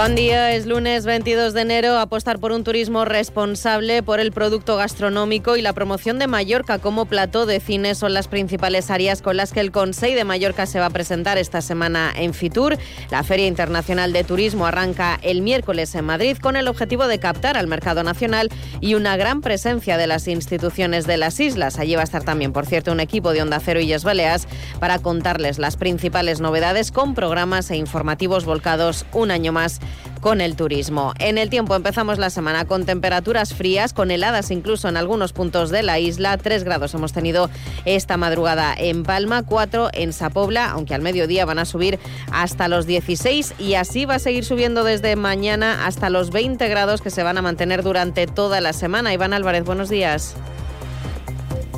Buen día, es lunes 22 de enero. Apostar por un turismo responsable, por el producto gastronómico y la promoción de Mallorca como plató de cine son las principales áreas con las que el Consejo de Mallorca se va a presentar esta semana en Fitur. La Feria Internacional de Turismo arranca el miércoles en Madrid con el objetivo de captar al mercado nacional y una gran presencia de las instituciones de las islas. Allí va a estar también, por cierto, un equipo de Onda Cero y Yes Baleas para contarles las principales novedades con programas e informativos volcados un año más con el turismo. En el tiempo empezamos la semana con temperaturas frías, con heladas incluso en algunos puntos de la isla. Tres grados hemos tenido esta madrugada en Palma, cuatro en Sapobla, aunque al mediodía van a subir hasta los 16 y así va a seguir subiendo desde mañana hasta los 20 grados que se van a mantener durante toda la semana. Iván Álvarez, buenos días.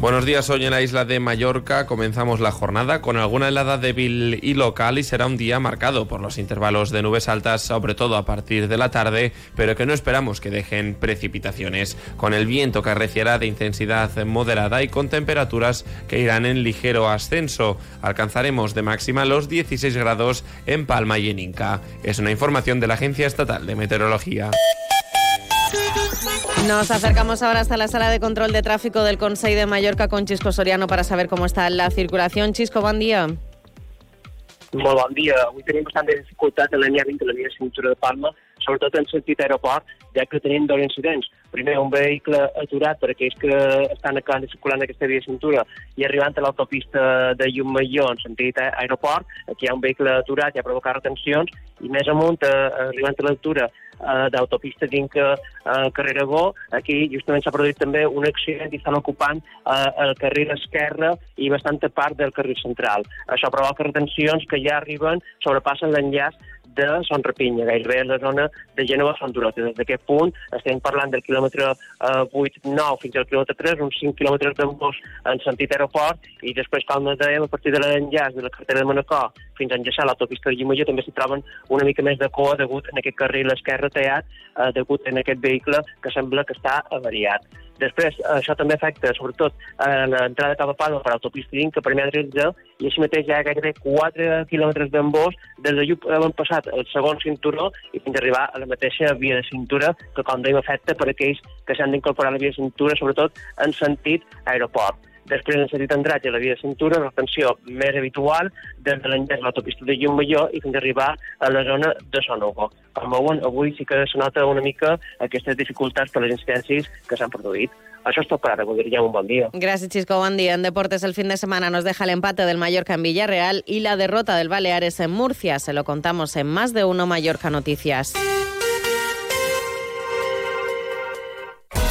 Buenos días, hoy en la isla de Mallorca comenzamos la jornada con alguna helada débil y local y será un día marcado por los intervalos de nubes altas, sobre todo a partir de la tarde, pero que no esperamos que dejen precipitaciones, con el viento que arreciará de intensidad moderada y con temperaturas que irán en ligero ascenso. Alcanzaremos de máxima los 16 grados en Palma y en Inca. Es una información de la Agencia Estatal de Meteorología. Nos acercamos ahora hasta la sala de control de tráfico del Consejo de Mallorca con Chisco Soriano para saber cómo está la circulación. Chisco, buen día. Molt bon dia. Avui tenim bastanta dificultat a la línia 20 de la via de cintura de Palma, sobretot en sentit aeroport, ja que tenim dos incidents. Primer, un vehicle aturat per aquells que estan acabant de circular en aquesta via de cintura i arribant a l'autopista de Llumaió en sentit aeroport, aquí hi ha un vehicle aturat i ha provocat retencions, i més amunt, arribant a l'altura eh, d'autopista d'Inca eh, carrer Aragó. Aquí justament s'ha produït també un accident i estan ocupant eh, el carril esquerre i bastanta part del carril central. Això provoca retencions que ja arriben, sobrepassen l'enllaç de Son Rapinya, gairebé a la zona de Gènova Son Durota. Des d'aquest punt estem parlant del quilòmetre eh, 8-9 fins al quilòmetre 3, uns 5 quilòmetres d'embós en sentit aeroport, i després, com dèiem, a partir de l'enllaç de la carretera de Manacor fins a enllaçar l'autopista de Llimolló també s'hi troben una mica més de coa degut en aquest carril esquerre tallat, eh, degut en aquest vehicle que sembla que està avariat. Després, això també afecta, sobretot, a l'entrada cap a Palma per autopista Inca, per M13, i així mateix hi ha gairebé 4 quilòmetres d'embós des de Llup hem passat el segon cinturó i fins arribar a la mateixa via de cintura, que com dèiem afecta per aquells que s'han d'incorporar a la via de cintura, sobretot en sentit aeroport. Després, en sentit entratge a la via de cintura, una tensió més habitual des de l'enllaç de l'autopista de Llum-Major i fins arribar a la zona de Sonogo. Com veuen, avui sí que se nota una mica aquestes dificultats per les incidències que s'han produït. Això és tot per ara, un bon dia. Gracias, Chisco. Buen día. En deportes, el fin de semana nos deja el empate del Mallorca en Villarreal y la derrota del Baleares en Murcia. Se lo contamos en más de uno Mallorca Noticias.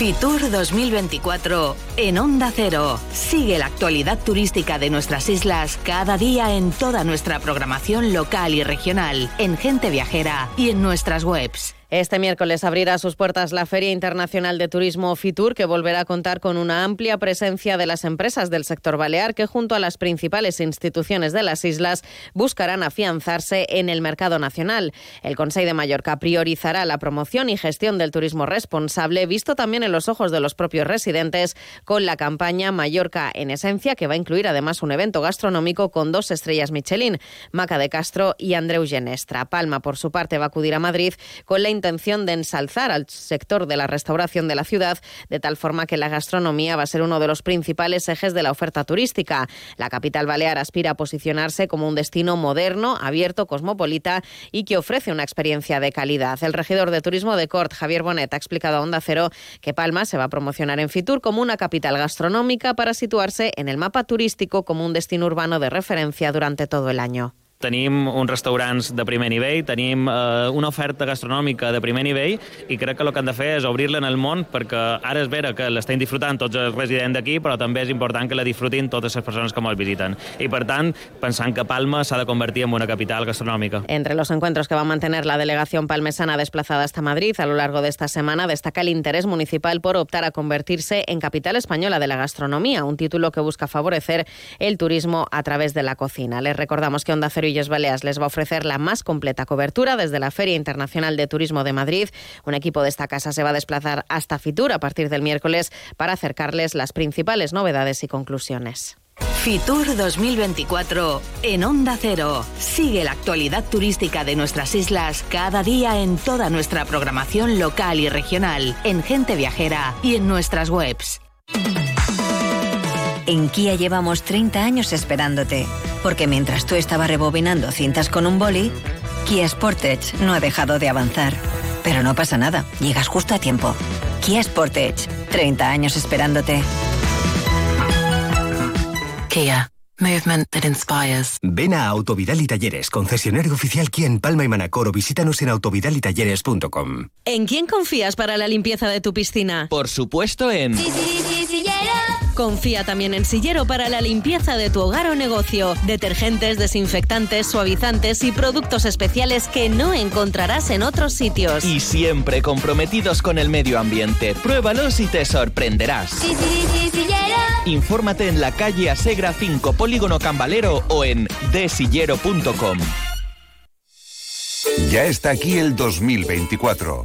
Fitur 2024 en Onda Cero. Sigue la actualidad turística de nuestras islas cada día en toda nuestra programación local y regional, en Gente Viajera y en nuestras webs. Este miércoles abrirá sus puertas la Feria Internacional de Turismo Fitur, que volverá a contar con una amplia presencia de las empresas del sector balear que, junto a las principales instituciones de las islas, buscarán afianzarse en el mercado nacional. El Consejo de Mallorca priorizará la promoción y gestión del turismo responsable, visto también en los ojos de los propios residentes, con la campaña Mallorca en Esencia, que va a incluir además un evento gastronómico con dos estrellas Michelin, Maca de Castro y Andreu Genestra. Palma, por su parte, va a acudir a Madrid con la intención de ensalzar al sector de la restauración de la ciudad, de tal forma que la gastronomía va a ser uno de los principales ejes de la oferta turística. La capital balear aspira a posicionarse como un destino moderno, abierto, cosmopolita y que ofrece una experiencia de calidad. El regidor de turismo de Cort, Javier Bonet, ha explicado a Onda Cero que Palma se va a promocionar en Fitur como una capital gastronómica para situarse en el mapa turístico como un destino urbano de referencia durante todo el año. Tenim uns restaurants de primer nivell, tenim eh, una oferta gastronòmica de primer nivell i crec que el que han de fer és obrir-la en el món perquè ara és vera que l'estem disfrutant tots els residents d'aquí, però també és important que la disfrutin totes les persones que ens visiten. I per tant, pensant que Palma s'ha de convertir en una capital gastronòmica. Entre los encuentros que va a mantener la delegación palmesana desplazada hasta Madrid a lo largo de esta semana destaca el interés municipal por optar a convertirse en capital española de la gastronomía, un título que busca favorecer el turismo a través de la cocina. Les recordamos que Onda Cero Baleares les va a ofrecer la más completa cobertura desde la Feria Internacional de Turismo de Madrid. Un equipo de esta casa se va a desplazar hasta Fitur a partir del miércoles para acercarles las principales novedades y conclusiones. Fitur 2024 en Onda Cero. Sigue la actualidad turística de nuestras islas cada día en toda nuestra programación local y regional, en Gente Viajera y en nuestras webs. En Kia llevamos 30 años esperándote, porque mientras tú estabas rebobinando cintas con un boli, Kia Sportage no ha dejado de avanzar. Pero no pasa nada, llegas justo a tiempo. Kia Sportage, 30 años esperándote. Kia. Movement that inspires. Ven a Autovidal y Talleres, concesionario oficial Kia en Palma y Manacor o visítanos en autovidalitalleres.com. ¿En quién confías para la limpieza de tu piscina? Por supuesto en... Confía también en Sillero para la limpieza de tu hogar o negocio. Detergentes, desinfectantes, suavizantes y productos especiales que no encontrarás en otros sitios. Y siempre comprometidos con el medio ambiente. Pruébalos y te sorprenderás. Infórmate en la calle Asegra 5 Polígono Cambalero o en desillero.com. Ya está aquí el 2024,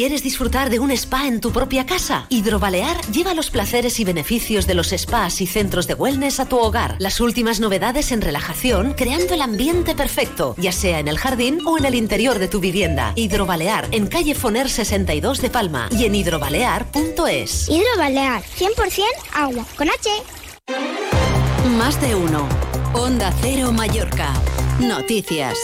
¿Quieres disfrutar de un spa en tu propia casa? Hidrobalear lleva los placeres y beneficios de los spas y centros de wellness a tu hogar. Las últimas novedades en relajación, creando el ambiente perfecto, ya sea en el jardín o en el interior de tu vivienda. Hidrobalear, en calle Foner 62 de Palma y en hidrobalear.es. Hidrobalear, 100% agua, con H. Más de uno. Onda Cero Mallorca. Noticias.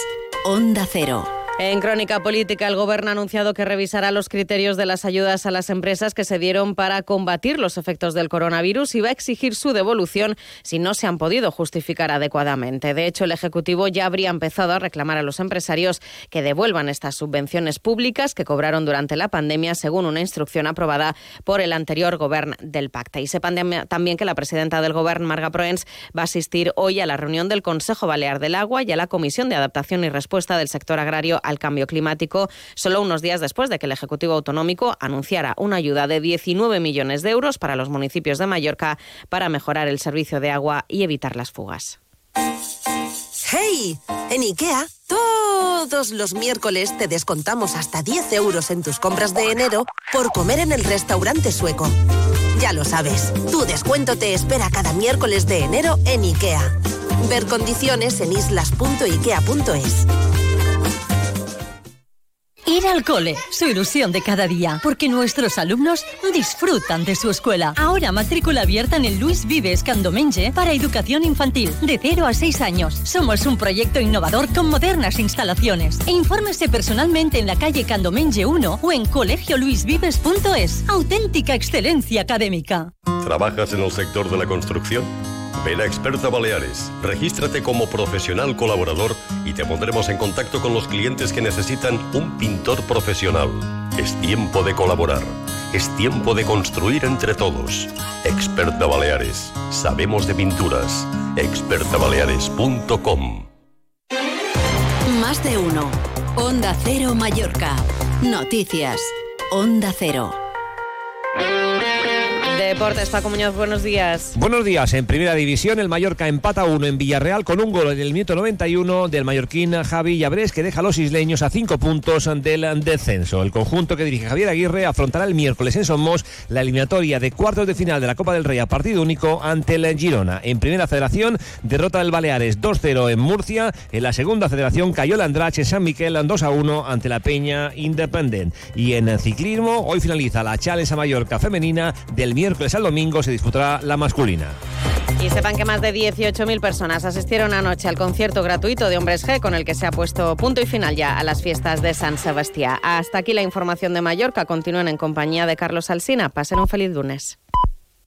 Onda Cero. En Crónica Política, el Gobierno ha anunciado que revisará los criterios de las ayudas a las empresas que se dieron para combatir los efectos del coronavirus y va a exigir su devolución si no se han podido justificar adecuadamente. De hecho, el Ejecutivo ya habría empezado a reclamar a los empresarios que devuelvan estas subvenciones públicas que cobraron durante la pandemia, según una instrucción aprobada por el anterior Gobierno del Pacta. Y sepan también que la presidenta del Gobierno, Marga Proens, va a asistir hoy a la reunión del Consejo Balear del Agua y a la Comisión de Adaptación y Respuesta del Sector Agrario al cambio climático, solo unos días después de que el Ejecutivo Autonómico anunciara una ayuda de 19 millones de euros para los municipios de Mallorca para mejorar el servicio de agua y evitar las fugas. ¡Hey! En IKEA, todos los miércoles te descontamos hasta 10 euros en tus compras de enero por comer en el restaurante sueco. Ya lo sabes, tu descuento te espera cada miércoles de enero en IKEA. Ver condiciones en islas.ikea.es. Ir al cole, su ilusión de cada día, porque nuestros alumnos disfrutan de su escuela. Ahora matrícula abierta en el Luis Vives Candomenge para educación infantil, de 0 a 6 años. Somos un proyecto innovador con modernas instalaciones. E infórmese personalmente en la calle Candomenge 1 o en colegioluisvives.es. Auténtica excelencia académica. ¿Trabajas en el sector de la construcción? Ven a Experta Baleares, regístrate como profesional colaborador y te pondremos en contacto con los clientes que necesitan un pintor profesional. Es tiempo de colaborar. Es tiempo de construir entre todos. Experta Baleares. Sabemos de pinturas. expertabaleares.com. Más de uno. Onda Cero Mallorca. Noticias. Onda Cero. Muñoz, buenos días. Buenos días. En primera división, el Mallorca empata uno en Villarreal con un gol en el minuto 91 del mallorquín Javi Llabrés, que deja a los isleños a cinco puntos del descenso. El conjunto que dirige Javier Aguirre afrontará el miércoles en Somos la eliminatoria de cuartos de final de la Copa del Rey a partido único ante el Girona. En primera federación, derrota del Baleares 2-0 en Murcia. En la segunda federación, cayó el Andrache en San Miquel 2-1 ante la Peña Independent. Y en ciclismo, hoy finaliza la Challenge a Mallorca femenina del miércoles al domingo se disputará la masculina. Y sepan que más de 18.000 personas asistieron anoche al concierto gratuito de Hombres G con el que se ha puesto punto y final ya a las fiestas de San Sebastián. Hasta aquí la información de Mallorca. Continúen en compañía de Carlos Alsina. Pasen un feliz lunes.